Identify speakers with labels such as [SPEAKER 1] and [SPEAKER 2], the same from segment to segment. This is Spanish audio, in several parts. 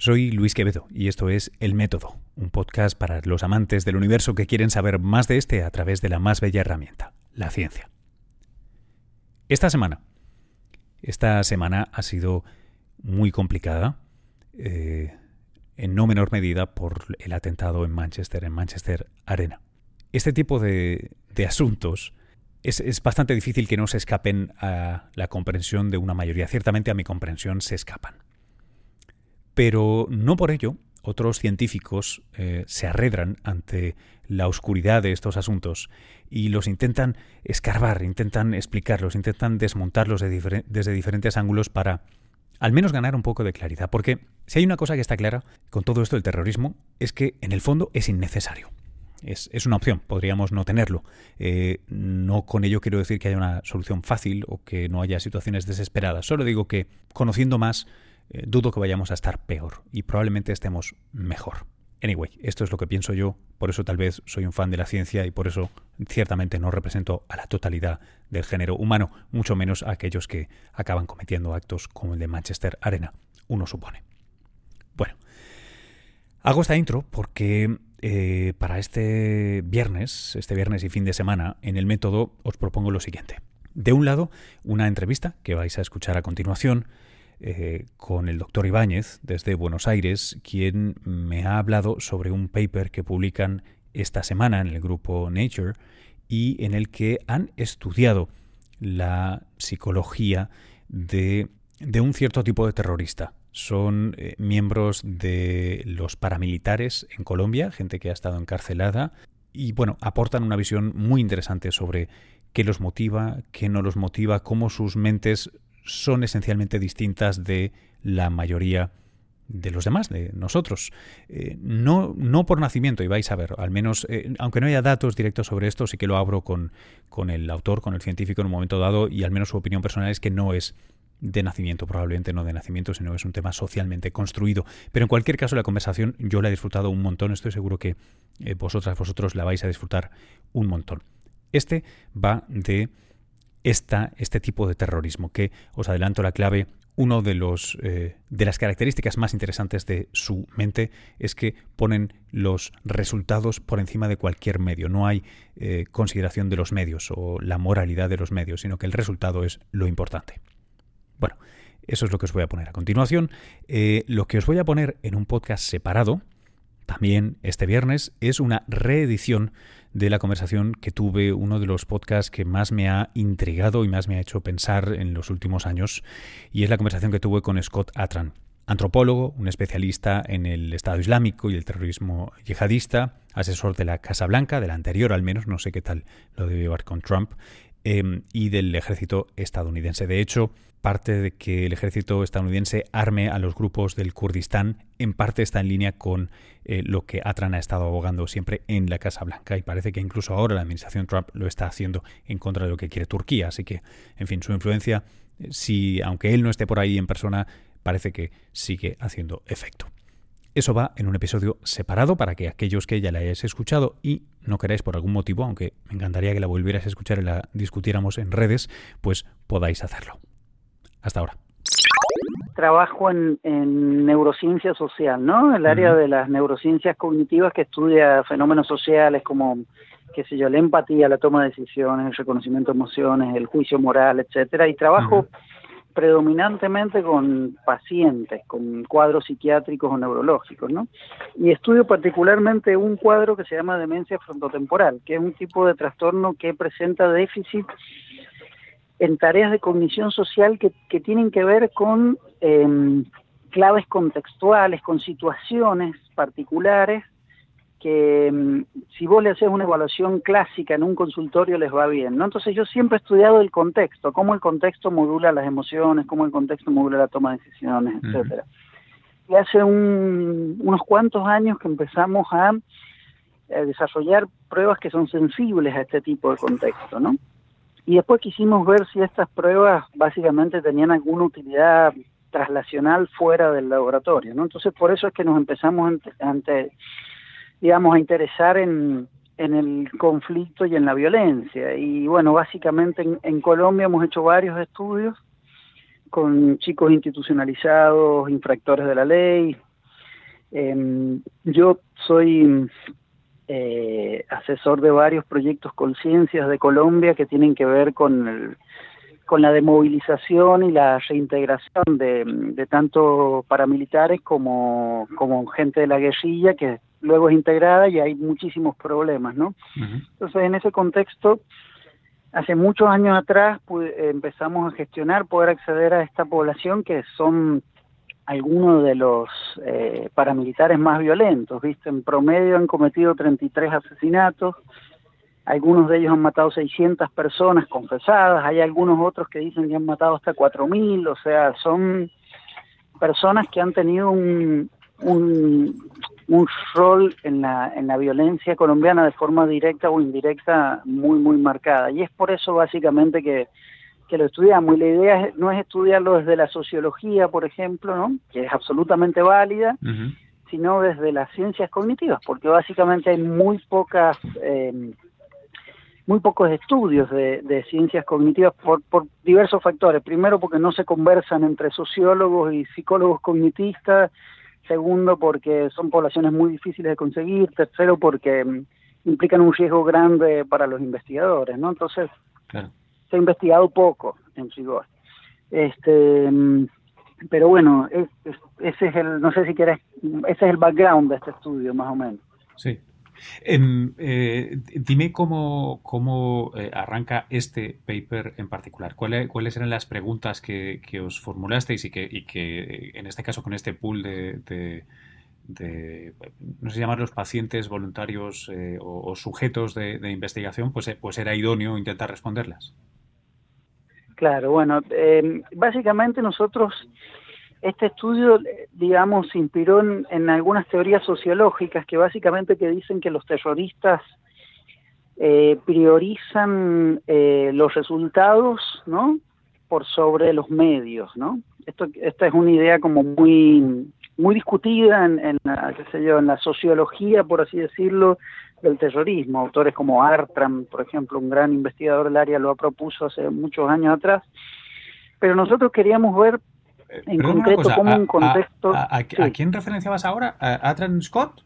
[SPEAKER 1] Soy Luis Quevedo y esto es El Método, un podcast para los amantes del universo que quieren saber más de este a través de la más bella herramienta, la ciencia. Esta semana, esta semana ha sido muy complicada, eh, en no menor medida por el atentado en Manchester, en Manchester Arena. Este tipo de, asuntos es, es, bastante difícil que no se escapen a la comprensión de una mayoría. Ciertamente a mi comprensión se escapan. Pero no por ello otros científicos eh, se arredran ante la oscuridad de estos asuntos y los intentan escarbar, intentan explicarlos, intentan desmontarlos desde diferentes ángulos para al menos ganar un poco de claridad. Porque si hay una cosa que está clara con todo esto del terrorismo, es que en el fondo es innecesario. Es, una opción, podríamos no tenerlo. Eh, no con ello quiero decir que haya una solución fácil o que no haya situaciones desesperadas. Solo digo que conociendo más eh, dudo que vayamos a estar peor y probablemente estemos mejor. Anyway, esto es lo que pienso yo, por eso tal vez soy un fan de la ciencia y por eso ciertamente no represento a la totalidad del género humano, mucho menos a aquellos que acaban cometiendo actos como el de Manchester Arena, uno supone. Bueno, hago esta intro porque eh, para este viernes, este viernes y fin de semana, en el método os propongo lo siguiente. De un lado, una entrevista que vais a escuchar a continuación, eh, con el doctor Ibáñez desde Buenos Aires, quien me ha hablado sobre un paper que publican esta semana en el grupo Nature y en el que han estudiado la psicología de, un cierto tipo de terrorista. Son eh, miembros de los paramilitares en Colombia, gente que ha estado encarcelada, y bueno, aportan una visión muy interesante sobre qué los motiva, qué no los motiva, cómo sus mentes son esencialmente distintas de la mayoría de los demás, de nosotros. Eh, no, no por nacimiento, y vais a ver, al menos, eh, aunque no haya datos directos sobre esto, sí que lo abro con, con el autor, con el científico en un momento dado, y al menos su opinión personal es que no es de nacimiento, probablemente no de nacimiento, sino es un tema socialmente construido. Pero en cualquier caso, la conversación yo la he disfrutado un montón, estoy seguro que eh, vosotras, vosotros la vais a disfrutar un montón. Este va de esta, este tipo de terrorismo, que os adelanto la clave, uno de los eh, de las características más interesantes de su mente es que ponen los resultados por encima de cualquier medio. No hay eh, consideración de los medios o la moralidad de los medios, sino que el resultado es lo importante. Bueno, eso es lo que os voy a poner a continuación. Eh, lo que os voy a poner en un podcast separado, también este viernes, es una reedición de la conversación que tuve, uno de los podcasts que más me ha intrigado y más me ha hecho pensar en los últimos años, y es la conversación que tuve con Scott Atran, antropólogo, un especialista en el Estado Islámico y el terrorismo yihadista, asesor de la Casa Blanca, de la anterior al menos, no sé qué tal lo debe llevar con Trump, em, y del ejército estadounidense. De hecho, parte de que el ejército estadounidense arme a los grupos del Kurdistán, en parte está en línea con eh, lo que Atran ha estado abogando siempre en la Casa Blanca y parece que incluso ahora la administración Trump lo está haciendo en contra de lo que quiere Turquía. Así que, en fin, su influencia, eh, si aunque él no esté por ahí en persona, parece que sigue haciendo efecto. Eso va en un episodio separado para que aquellos que ya la hayáis escuchado y no queráis por algún motivo, aunque me encantaría que la volvierais a escuchar y la discutiéramos en redes, pues podáis hacerlo. Hasta ahora.
[SPEAKER 2] Trabajo en, neurociencia social, ¿no? El área de las neurociencias cognitivas que estudia fenómenos sociales como, qué sé yo, la empatía, la toma de decisiones, el reconocimiento de emociones, el juicio moral, etcétera. Y trabajo predominantemente con pacientes, con cuadros psiquiátricos o neurológicos, ¿no? Y estudio particularmente un cuadro que se llama demencia frontotemporal, que es un tipo de trastorno que presenta déficit en tareas de cognición social que, tienen que ver con em, claves contextuales, con situaciones particulares que em, si vos le haces una evaluación clásica en un consultorio les va bien, ¿no? Entonces yo siempre he estudiado el contexto, cómo el contexto modula las emociones, cómo el contexto modula la toma de decisiones, etcétera. Y hace unos cuantos años que empezamos a, a desarrollar pruebas que son sensibles a este tipo de contexto, ¿no? Y después quisimos ver si estas pruebas básicamente tenían alguna utilidad traslacional fuera del laboratorio, ¿no? Entonces por eso es que nos empezamos ante, digamos, a interesar en, en el conflicto y en la violencia. Y bueno, básicamente en, en Colombia hemos hecho varios estudios con chicos institucionalizados, infractores de la ley, Em, yo soy eh, asesor de varios proyectos Conciencias de Colombia que tienen que ver con con la demovilización y la reintegración de, tanto paramilitares como, como gente de la guerrilla que luego es integrada y hay muchísimos problemas, ¿no? Entonces, en ese contexto, hace muchos años atrás pues, empezamos a gestionar, poder acceder a esta población que son algunos de los eh, paramilitares más violentos, ¿viste? En promedio han cometido 33 asesinatos, algunos de ellos han matado 600 personas confesadas, hay algunos otros que dicen que han matado hasta 4.000, o sea, son personas que han tenido un, un, un rol en la, en la violencia colombiana de forma directa o indirecta muy, muy marcada. Y es por eso básicamente que que lo estudiamos. Y la idea no es estudiarlo desde la sociología, por ejemplo, ¿no? que es absolutamente válida, sino desde las ciencias cognitivas, porque básicamente hay muy pocas... Eh, muy pocos estudios de, ciencias cognitivas por, por, diversos factores. Primero, porque no se conversan entre sociólogos y psicólogos cognitistas. Segundo, porque son poblaciones muy difíciles de conseguir. Tercero, porque mm, implican un riesgo grande para los investigadores, ¿no? Entonces, claro se ha investigado poco en rigor. Este, pero bueno, ese es el, no sé si quieres, ese es el background de este estudio, más o menos.
[SPEAKER 1] Sí. Em, eh, dime cómo, cómo eh, arranca este paper en particular. ¿Cuáles, eran las preguntas que, os formulasteis y que, y que, en este caso, con este pool de, no sé llamarlos pacientes, voluntarios eh, o, sujetos de, investigación, pues, pues era idóneo intentar responderlas?
[SPEAKER 2] Claro, bueno, eh, básicamente nosotros, este estudio, digamos, se inspiró en, algunas teorías sociológicas que básicamente que dicen que los terroristas eh, priorizan eh, los resultados, ¿no? Por sobre los medios, ¿no? Esto, esta es una idea como muy muy discutida en, en, qué sé yo, en la sociología, por así decirlo, del terrorismo. Autores como Artram, por ejemplo, un gran investigador del área, lo ha propuso hace muchos años atrás. Pero nosotros queríamos ver eh, en concreto cómo un contexto...
[SPEAKER 1] A, quién referenciabas ahora? ¿A Atran Scott?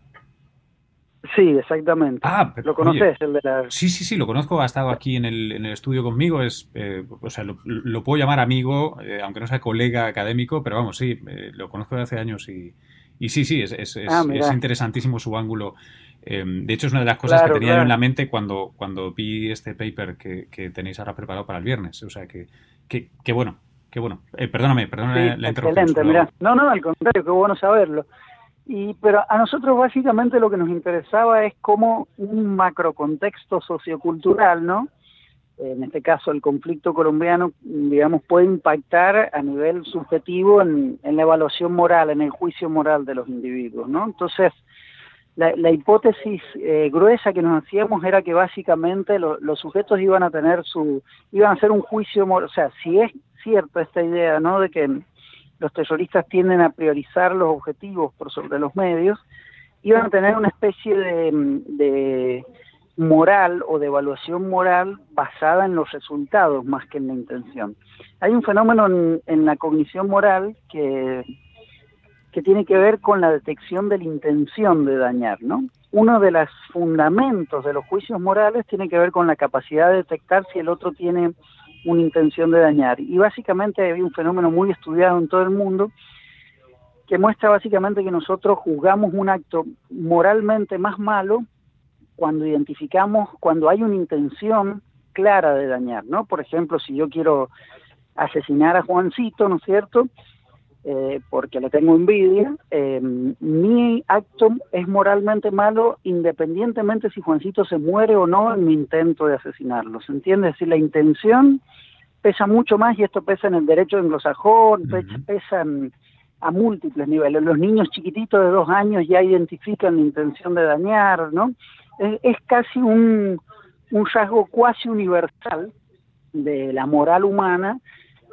[SPEAKER 2] Sí, exactamente.
[SPEAKER 1] Ah,
[SPEAKER 2] ¿Lo conoces? el de la...
[SPEAKER 1] Sí, sí, sí, lo conozco. Ha estado aquí en el, en el estudio conmigo. Es, eh, o sea, lo, puedo llamar amigo, eh, aunque no sea colega académico, pero vamos, sí, lo conozco de hace años y, y sí, sí, es, es, es, ah, interesantísimo su ángulo. Em, de hecho, es una de las cosas que tenía yo en la mente cuando, cuando vi este paper que, que, tenéis ahora preparado para el viernes. O sea, que, que, bueno, qué bueno. Eh, perdóname, perdóname la, interrupción.
[SPEAKER 2] Excelente, mira. No, no, al contrario, qué bueno saberlo. Y, pero a nosotros básicamente lo que nos interesaba es cómo un macrocontexto sociocultural, ¿no? En este caso el conflicto colombiano, digamos, puede impactar a nivel subjetivo en, en la evaluación moral, en el juicio moral de los individuos, ¿no? Entonces, la, hipótesis eh, gruesa que nos hacíamos era que básicamente los sujetos iban a tener su, iban a hacer un juicio, o sea, si es cierto esta idea, ¿no? De que los terroristas tienden a priorizar los objetivos por sobre los medios, iban a tener una especie de, de moral o de evaluación moral basada en los resultados más que en la intención. Hay un fenómeno en la cognición moral que que tiene que ver con la detección de la intención de dañar, ¿no? Uno de los fundamentos de los juicios morales tiene que ver con la capacidad de detectar si el otro tiene una intención de dañar. Y básicamente hay un fenómeno muy estudiado en todo el mundo que muestra básicamente que nosotros juzgamos un acto moralmente más malo cuando identificamos, cuando hay una intención clara de dañar, ¿no? Por ejemplo, si yo quiero asesinar a Juancito, ¿no es cierto? Eh, porque le tengo envidia, eh, mi acto es moralmente malo independientemente si Juancito se muere o no en mi intento de asesinarlo. ¿Se entiende? Es decir, la intención pesa mucho más y esto pesa en el derecho anglosajón, pesa, a múltiples niveles. Los niños chiquititos de dos años ya identifican la intención de dañar, ¿no? Es, casi un, un rasgo cuasi universal de la moral humana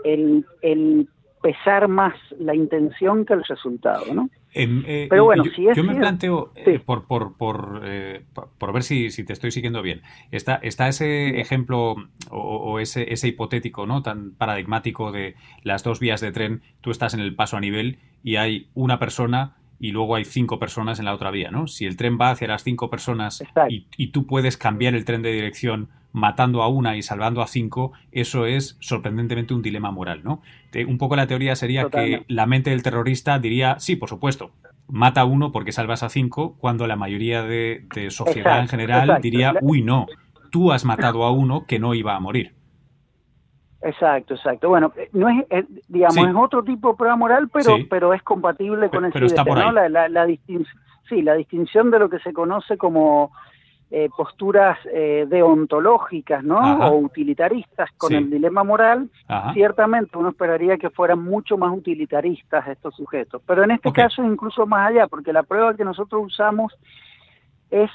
[SPEAKER 2] el, el pesar más la intención que el resultado, ¿no?
[SPEAKER 1] Eh, Pero bueno, yo, si es yo me planteo, eh, por, por, por, eh, por, ver si, si, te estoy siguiendo bien, está, está ese ejemplo o, ese, ese, hipotético no tan paradigmático de las dos vías de tren, tú estás en el paso a nivel y hay una persona y luego hay cinco personas en la otra vía, ¿no? Si el tren va hacia las cinco personas y, tú puedes cambiar el tren de dirección matando a una y salvando a cinco, eso es sorprendentemente un dilema moral, ¿no? un poco la teoría sería que la mente del terrorista diría, sí, por supuesto, mata a uno porque salvas a cinco, cuando la mayoría de, sociedad en general diría, uy, no, tú has matado a uno que no iba a morir.
[SPEAKER 2] Exacto, exacto. Bueno, eh, no es, eh, digamos, es otro tipo de prueba moral, pero, pero es compatible con ese ¿no? La, la, sí, la distinción de lo que se conoce como eh, posturas deontológicas, ¿no? O utilitaristas con el dilema moral, ciertamente uno esperaría que fueran mucho más utilitaristas estos sujetos. Pero en este caso incluso más allá, porque la prueba que nosotros usamos es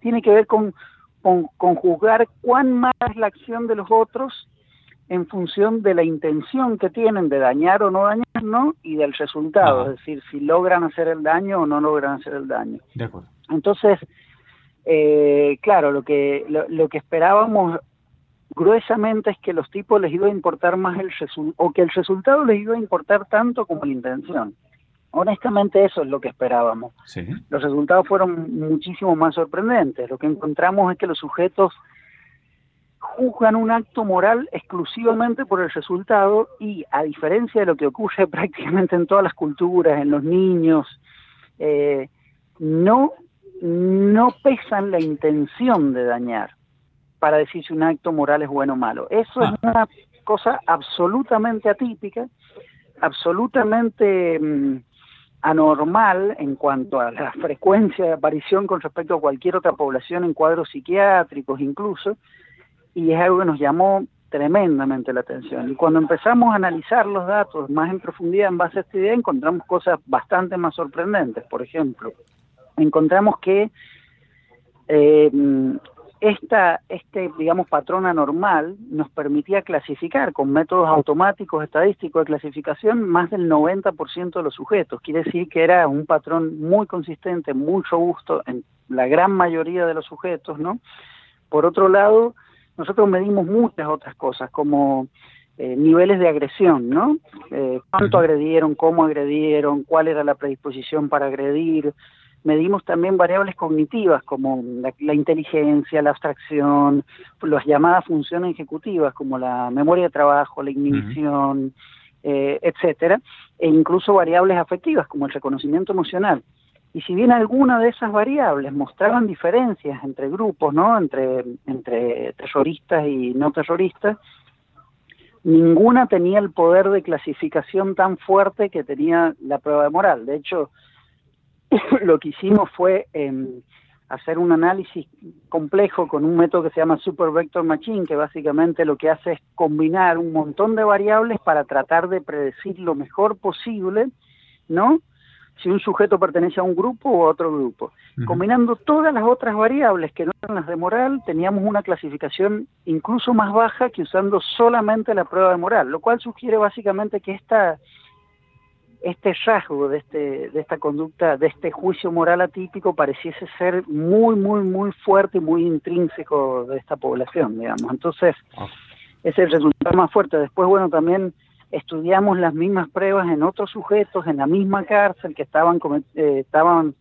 [SPEAKER 2] tiene que ver con, con, con juzgar cuán mala es la acción de los otros en función de la intención que tienen de dañar o no dañarnos y del resultado, es decir, si logran hacer el daño o no logran hacer el daño.
[SPEAKER 1] De acuerdo.
[SPEAKER 2] Entonces, eh, claro, lo que, lo, que esperábamos gruesamente es que los tipos les iba a importar más el resultado, o que el resultado les iba a importar tanto como la intención. Honestamente eso es lo que esperábamos. Los resultados fueron muchísimo más sorprendentes. Lo que encontramos es que los sujetos juzgan un acto moral exclusivamente por el resultado y a diferencia de lo que ocurre prácticamente en todas las culturas, en los niños, eh, no, no pesan la intención de dañar para decir si un acto moral es bueno o malo. Eso es ah. una cosa absolutamente atípica, absolutamente mm, anormal en cuanto a la frecuencia de aparición con respecto a cualquier otra población en cuadros psiquiátricos incluso, y es algo que nos llamó tremendamente la atención. Y cuando empezamos a analizar los datos más en profundidad en base a esta idea, encontramos cosas bastante más sorprendentes. Por ejemplo, encontramos que eh, esta, este, digamos, patrón anormal nos permitía clasificar con métodos automáticos estadísticos de clasificación más del 90% de los sujetos. Quiere decir que era un patrón muy consistente, muy robusto en la gran mayoría de los sujetos, ¿no? Por otro lado, nosotros medimos muchas otras cosas, como eh, niveles de agresión, ¿no? Eh, cuánto agredieron, cómo agredieron, cuál era la predisposición para agredir. Medimos también variables cognitivas como la, inteligencia, la abstracción, las llamadas funciones ejecutivas como la memoria de trabajo, la inhibición, eh, etcétera, e incluso variables afectivas como el reconocimiento emocional. Y si bien algunas de esas variables mostraban diferencias entre grupos, ¿no? Entre, entre terroristas y no terroristas, ninguna tenía el poder de clasificación tan fuerte que tenía la prueba de moral. De hecho, lo que hicimos fue em, hacer un análisis complejo con un método que se llama Super Vector Machine, que básicamente lo que hace es combinar un montón de variables para tratar de predecir lo mejor posible, ¿no? Si un sujeto pertenece a un grupo o a otro grupo. Combinando todas las otras variables que no eran las de moral, teníamos una clasificación incluso más baja que usando solamente la prueba de moral, lo cual sugiere básicamente que esta, este rasgo de, este, de esta conducta, de este juicio moral atípico, pareciese ser muy, muy, muy fuerte y muy intrínseco de esta población, digamos. Entonces, ah. ese es el resultado más fuerte. Después, bueno, también estudiamos las mismas pruebas en otros sujetos en la misma cárcel que estaban, eh, estaban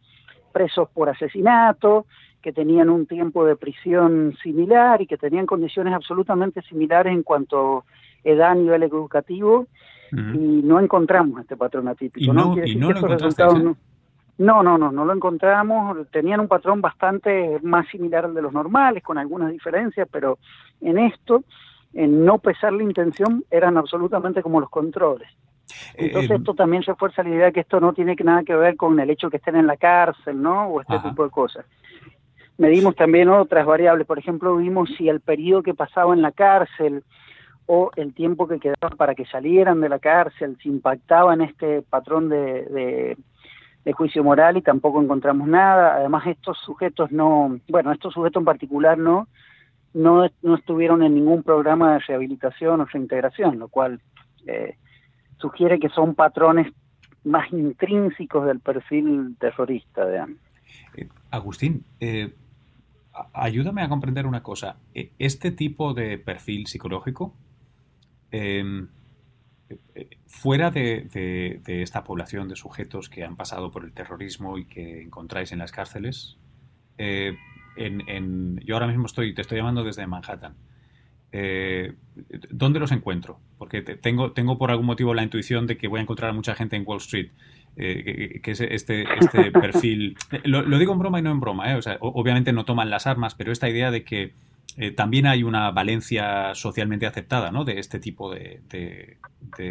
[SPEAKER 2] presos por asesinato, que tenían un tiempo de prisión similar y que tenían condiciones absolutamente similares en cuanto a edad a nivel educativo y no encontramos este patrón atípico.
[SPEAKER 1] ¿no? lo
[SPEAKER 2] no, no, no, no lo encontramos. Tenían un patrón bastante más similar al de los normales, con algunas diferencias, pero en esto en no pesar la intención eran absolutamente como los controles. Eh, Entonces eh, esto también refuerza la idea que esto no tiene nada que ver con el hecho que estén en la cárcel, ¿no? O este tipo de cosas. Medimos también otras variables, por ejemplo, vimos si el periodo que pasaba en la cárcel o el tiempo que quedaba para que salieran de la cárcel, si impactaba en este patrón de, de juicio moral y tampoco encontramos nada. Además, estos sujetos no, bueno, estos sujetos en particular no, no, no estuvieron en ningún programa de rehabilitación o reintegración, lo cual eh, sugiere que son patrones más intrínsecos del perfil terrorista. de
[SPEAKER 1] Eh, Agustín, eh, ayúdame a comprender una cosa. E, este tipo de perfil psicológico, em, fuera de, esta población de sujetos que han pasado por el terrorismo y que encontráis en las cárceles, en, yo ahora mismo estoy, te estoy llamando desde Manhattan. ¿Dónde los encuentro? Porque tengo, tengo por algún motivo la intuición de que voy a encontrar a mucha gente en Wall Street. que, es este, este perfil. Lo, digo en broma y no en broma, ¿eh? o sea, obviamente no toman las armas, pero esta idea de que eh, también hay una valencia socialmente aceptada, ¿no? De este tipo de,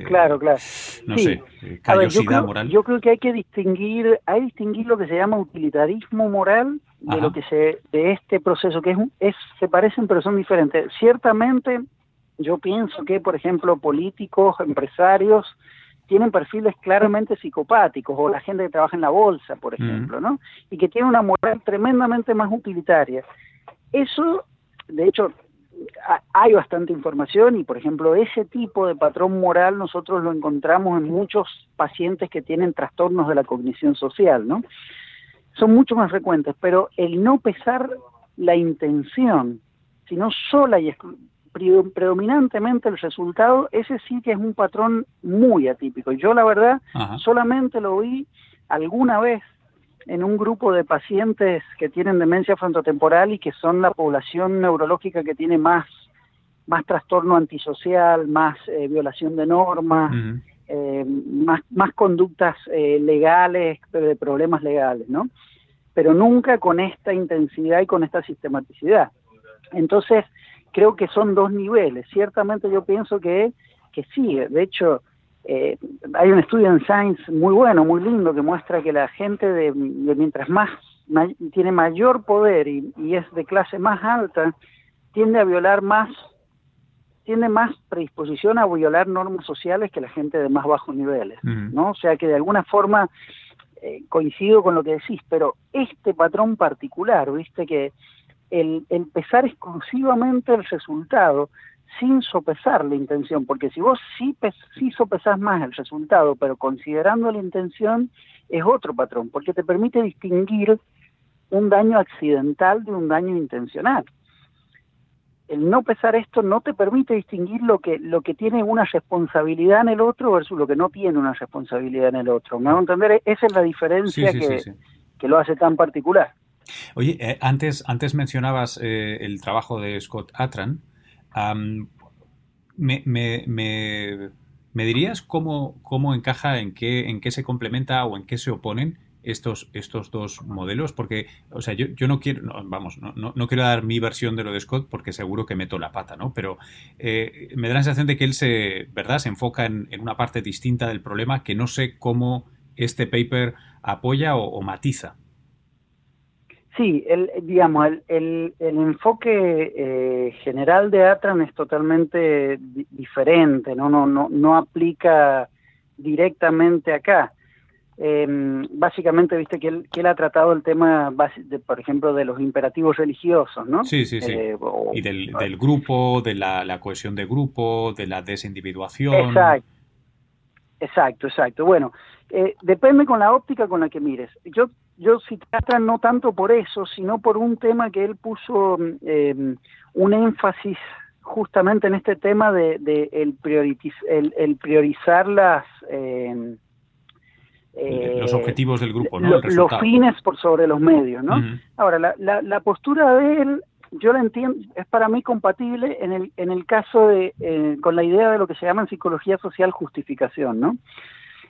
[SPEAKER 2] claro, claro.
[SPEAKER 1] No sé, eh, callosidad moral.
[SPEAKER 2] Yo creo que hay que distinguir, hay que distinguir lo que se llama utilitarismo moral de lo que se de este proceso que es, es se parecen pero son diferentes. Ciertamente, yo pienso que, por ejemplo, políticos, empresarios tienen perfiles claramente psicopáticos, o la gente que trabaja en la bolsa, por ejemplo, ¿no? Y que tiene una moral tremendamente más utilitaria. Eso de hecho, hay bastante información y, por ejemplo, ese tipo de patrón moral nosotros lo encontramos en muchos pacientes que tienen trastornos de la cognición social, ¿no? Son mucho más frecuentes, pero el no pesar la intención, sino sola y predominantemente el resultado, ese sí que es un patrón muy atípico. Yo, la verdad, solamente lo vi alguna vez en un grupo de pacientes que tienen demencia frontotemporal y que son la población neurológica que tiene más, más trastorno antisocial, más eh, violación de normas, eh, más, más conductas eh, legales, de problemas legales, ¿no? Pero nunca con esta intensidad y con esta sistematicidad. Entonces, creo que son dos niveles. Ciertamente yo pienso que, que sí, de hecho, eh, hay un estudio en Science muy bueno, muy lindo, que muestra que la gente de, mientras más tiene mayor poder y, es de clase más alta, tiende a violar más, tiene más predisposición a violar normas sociales que la gente de más bajos niveles, ¿no? O sea que de alguna forma eh, coincido con lo que decís, pero este patrón particular, viste que el, el pesar exclusivamente el resultado sin sopesar la intención, porque si vos sí, sí sopesás más el resultado, pero considerando la intención, es otro patrón, porque te permite distinguir un daño accidental de un daño intencional. El no pesar esto no te permite distinguir lo que, lo que tiene una responsabilidad en el otro versus lo que no tiene una responsabilidad en el otro. ¿Me a entender? Esa es la diferencia que, que lo hace tan particular.
[SPEAKER 1] Oye, eh, antes, antes mencionabas eh, el trabajo de Scott Atran me, dirías cómo, cómo encaja, en qué, en qué se complementa o en qué se oponen estos, estos dos modelos? Porque, o sea, yo, yo no quiero, vamos, no, no, quiero dar mi versión de lo de Scott porque seguro que meto la pata, ¿no? Pero eh, me da la sensación de que él se, ¿verdad? Se enfoca en, una parte distinta del problema que no sé cómo este paper apoya o matiza.
[SPEAKER 2] Sí, el, digamos, el, el, el enfoque eh, general de Atran es totalmente diferente, ¿no? No, no, no aplica directamente acá. Eh, básicamente, viste que él, que él ha tratado el tema, de, por ejemplo, de los imperativos religiosos, ¿no?
[SPEAKER 1] Sí, sí, sí. Eh, y del, del, grupo, de la, la, cohesión de grupo, de la desindividuación.
[SPEAKER 2] Exacto, exacto, exacto. Bueno, eh, depende con la óptica con la que mires. Yo yo trata no tanto por eso, sino por un tema que él puso eh, un énfasis justamente en este tema de, el, el, priorizar las...
[SPEAKER 1] Eh, los objetivos del grupo,
[SPEAKER 2] ¿no? los fines por sobre los medios, ¿no? Ahora, la, la, la, postura de él, yo la entiendo, es para mí compatible en el, en el caso de, eh, con la idea de lo que se llama en psicología social justificación, ¿no?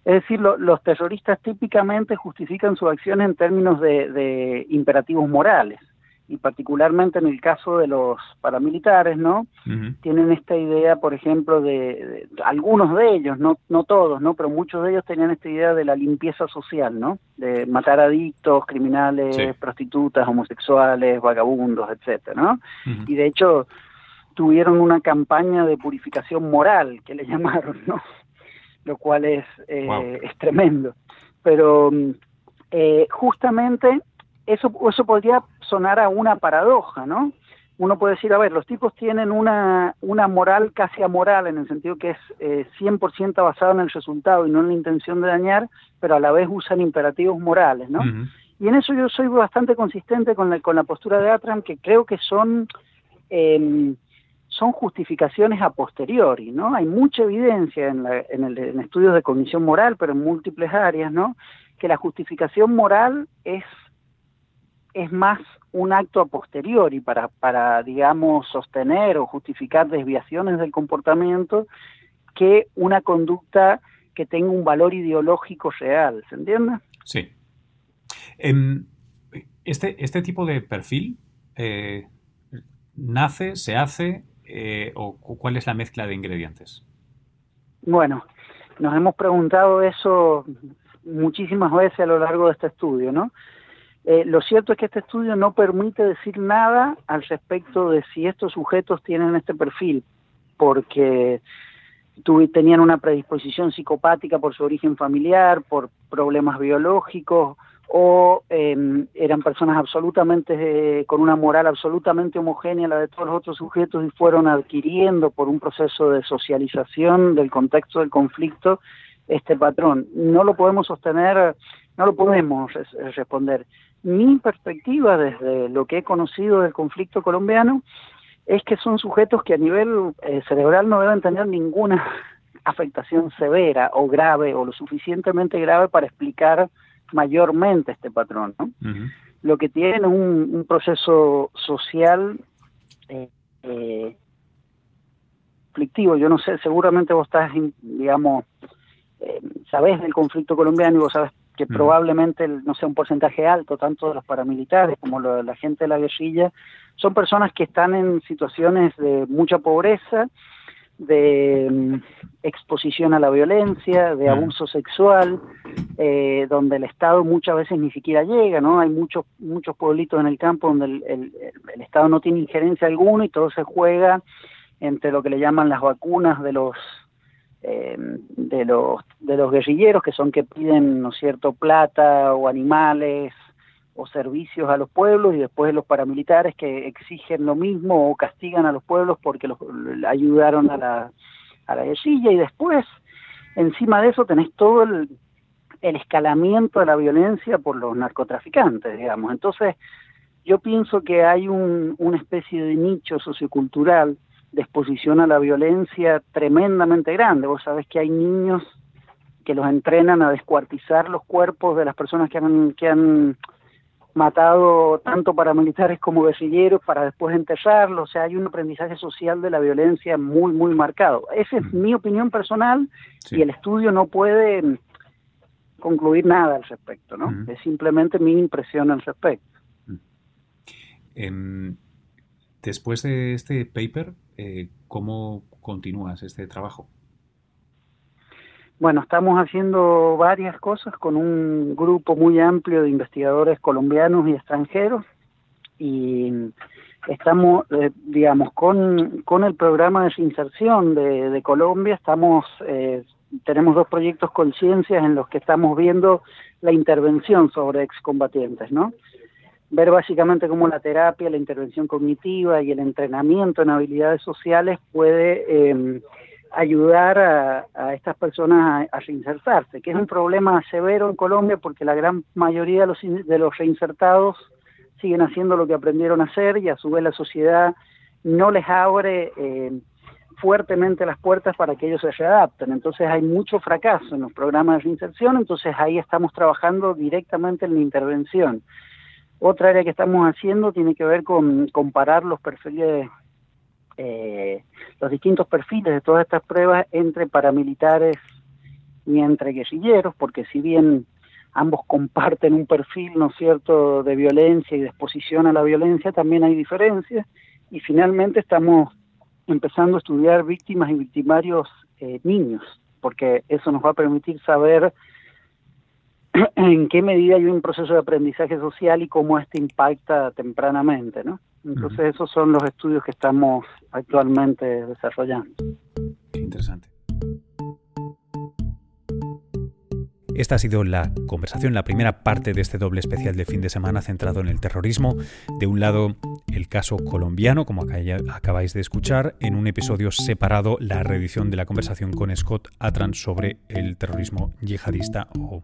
[SPEAKER 2] Es decir, los terroristas típicamente justifican su acción en términos de, imperativos morales y particularmente en el caso de los paramilitares, ¿no? Tienen esta idea, por ejemplo, de, algunos de ellos, no no todos, ¿no? Pero muchos de ellos tenían esta idea de la limpieza social, ¿no? De matar adictos, criminales, prostitutas, homosexuales, vagabundos, etcétera, ¿no? Y de hecho tuvieron una campaña de purificación moral que le llamaron, ¿no? Lo cual es, eh, es tremendo. Pero eh, justamente eso, eso podría sonar a una paradoja, ¿no? Uno puede decir, a ver, los tipos tienen una, una moral casi amoral, en el sentido que es eh, 100% basada en el resultado y no en la intención de dañar, pero a la vez usan imperativos morales, ¿no? Y en eso yo soy bastante consistente con la, con la postura de Atram, que creo que son... Son justificaciones a posteriori, ¿no? Hay mucha evidencia en, el, en estudios de cognición moral, pero en múltiples áreas, ¿no? Que la justificación moral es, es más un acto a posteriori para, para, digamos, sostener o justificar desviaciones del comportamiento que una conducta que tenga un valor ideológico real, ¿se entiende?
[SPEAKER 1] Sí. Em, este, este tipo de perfil eh, nace, se hace eh, o cuál es la mezcla de ingredientes?
[SPEAKER 2] Bueno, nos hemos preguntado eso muchísimas veces a lo largo de este estudio, ¿no? Eh, lo cierto es que este estudio no permite decir nada al respecto de si estos sujetos tienen este perfil, porque tenían una predisposición psicopática por su origen familiar, por problemas biológicos, o em, eran personas absolutamente eh, con una moral absolutamente homogénea la de todos los otros sujetos y fueron adquiriendo por un proceso de socialización del contexto del conflicto este patrón. No lo podemos sostener, no lo podemos responder. Mi perspectiva desde lo que he conocido del conflicto colombiano es que son sujetos que a nivel eh, cerebral no deben tener ninguna afectación severa o grave o lo suficientemente grave para explicar mayormente este patrón. ¿no? Lo que tiene es un, proceso social eh, eh, conflictivo. Yo no sé, seguramente vos estás, digamos, eh, sabés del conflicto colombiano y vos sabés que probablemente, no sea un porcentaje alto, tanto de los paramilitares como de la gente de la guerrilla, son personas que están en situaciones de mucha pobreza, de mm, exposición a la violencia, de mm. abuso sexual, eh, donde el Estado muchas veces ni siquiera llega, ¿no? Hay muchos muchos pueblitos en el campo donde el, el, Estado no tiene injerencia alguna y todo se juega entre lo que le llaman las vacunas de los eh, de los de los guerrilleros que son que piden no cierto plata o animales o servicios a los pueblos y después los paramilitares que exigen lo mismo o castigan a los pueblos porque los ayudaron a la, a la guerrilla y después encima de eso tenés todo el, el escalamiento de la violencia por los narcotraficantes, digamos. Entonces, yo pienso que hay un, una especie de nicho sociocultural de exposición a la violencia tremendamente grande. Vos sabés que hay niños que los entrenan a descuartizar los cuerpos de las personas que han, que han matado tanto paramilitares como guerrilleros para después enterrarlos, o sea, hay un aprendizaje social de la violencia muy, muy marcado. Esa es mi opinión personal y el estudio no puede concluir nada al respecto, ¿no? Es simplemente mi impresión al respecto.
[SPEAKER 1] Em, después de este paper, eh, ¿cómo continúas este trabajo?
[SPEAKER 2] Bueno, estamos haciendo varias cosas con un grupo muy amplio de investigadores colombianos y extranjeros y estamos, eh, digamos, con, con el programa de inserción de, de Colombia, estamos, eh, tenemos dos proyectos conciencias en los que estamos viendo la intervención sobre excombatientes, ¿no? Ver básicamente cómo la terapia, la intervención cognitiva y el entrenamiento en habilidades sociales puede eh, ayudar a, estas personas a, reinsertarse, que es un problema severo en Colombia porque la gran mayoría de los, de los reinsertados siguen haciendo lo que aprendieron a hacer y a su vez la sociedad no les abre eh, fuertemente las puertas para que ellos se readapten. Entonces hay mucho fracaso en los programas de reinserción, entonces ahí estamos trabajando directamente en la intervención. Otra área que estamos haciendo tiene que ver con comparar los perfiles eh, los distintos perfiles de todas estas pruebas entre paramilitares y entre guerrilleros, porque si bien ambos comparten un perfil, ¿no es cierto?, de violencia y de exposición a la violencia, también hay diferencias. Y finalmente estamos empezando a estudiar víctimas y victimarios eh, niños, porque eso nos va a permitir saber en qué medida hay un proceso de aprendizaje social y cómo este impacta tempranamente, ¿no? Entonces esos son los estudios que estamos actualmente desarrollando.
[SPEAKER 1] Qué interesante. Esta ha sido la conversación, la primera parte de este doble especial de fin de semana centrado en el terrorismo. De un lado, el caso colombiano, como acabáis de escuchar, en un episodio separado, la reedición de la conversación con Scott Atran sobre el terrorismo yihadista o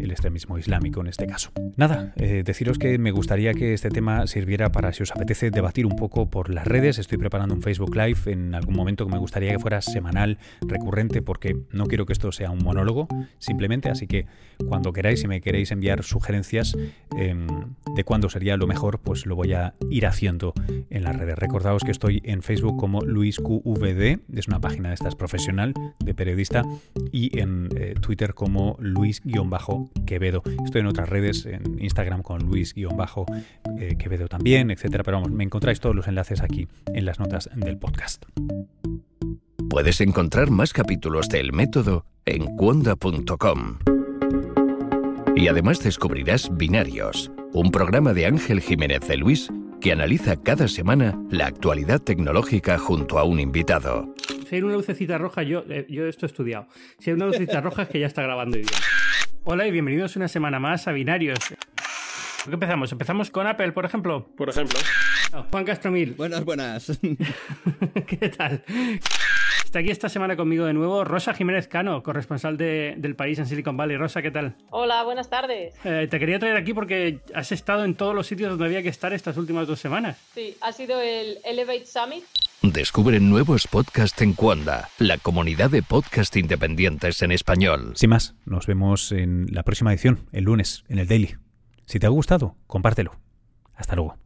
[SPEAKER 1] el extremismo islámico en este caso. Nada, eh, deciros que me gustaría que este tema sirviera para, si os apetece, debatir un poco por las redes. Estoy preparando un Facebook Live en algún momento que me gustaría que fuera semanal, recurrente, porque no quiero que esto sea un monólogo, simplemente. Así que cuando queráis, si me queréis enviar sugerencias em, de cuándo sería lo mejor, pues lo voy a ir haciendo en las redes. Recordaos que estoy en Facebook como LuisQVD, es una página de estas profesional, de periodista, y en eh, Twitter como Luis-Quevedo. Estoy en otras redes, en Instagram con Luis-Quevedo también, etcétera. Pero vamos, me encontráis todos los enlaces aquí en las notas del podcast.
[SPEAKER 3] Puedes encontrar más capítulos del método en cuonda.com. Y además descubrirás Binarios, un programa de Ángel Jiménez de Luis que analiza cada semana la actualidad tecnológica junto a un invitado.
[SPEAKER 4] Si hay una lucecita roja, yo, eh, yo esto he estudiado. Si hay una lucecita roja es que ya está grabando bien. Hola y bienvenidos una semana más a Binarios. ¿Por qué empezamos? ¿Empezamos con Apple, por ejemplo?
[SPEAKER 5] Por ejemplo.
[SPEAKER 4] Juan Castromil.
[SPEAKER 5] Buenas, buenas.
[SPEAKER 4] ¿Qué tal? Está aquí esta semana conmigo de nuevo Rosa Jiménez Cano, corresponsal del país en Silicon Valley. Rosa, ¿qué tal?
[SPEAKER 6] Hola, buenas tardes.
[SPEAKER 4] Eh, te quería traer aquí porque has estado en todos los sitios donde había que estar estas últimas dos semanas.
[SPEAKER 6] Sí, ha sido el Elevate Summit.
[SPEAKER 3] Descubre nuevos podcasts en Cuanda, la comunidad de podcast independientes en español.
[SPEAKER 1] Sin más, nos vemos en la próxima edición, el lunes, en el Daily. Si te ha gustado, compártelo. Hasta luego.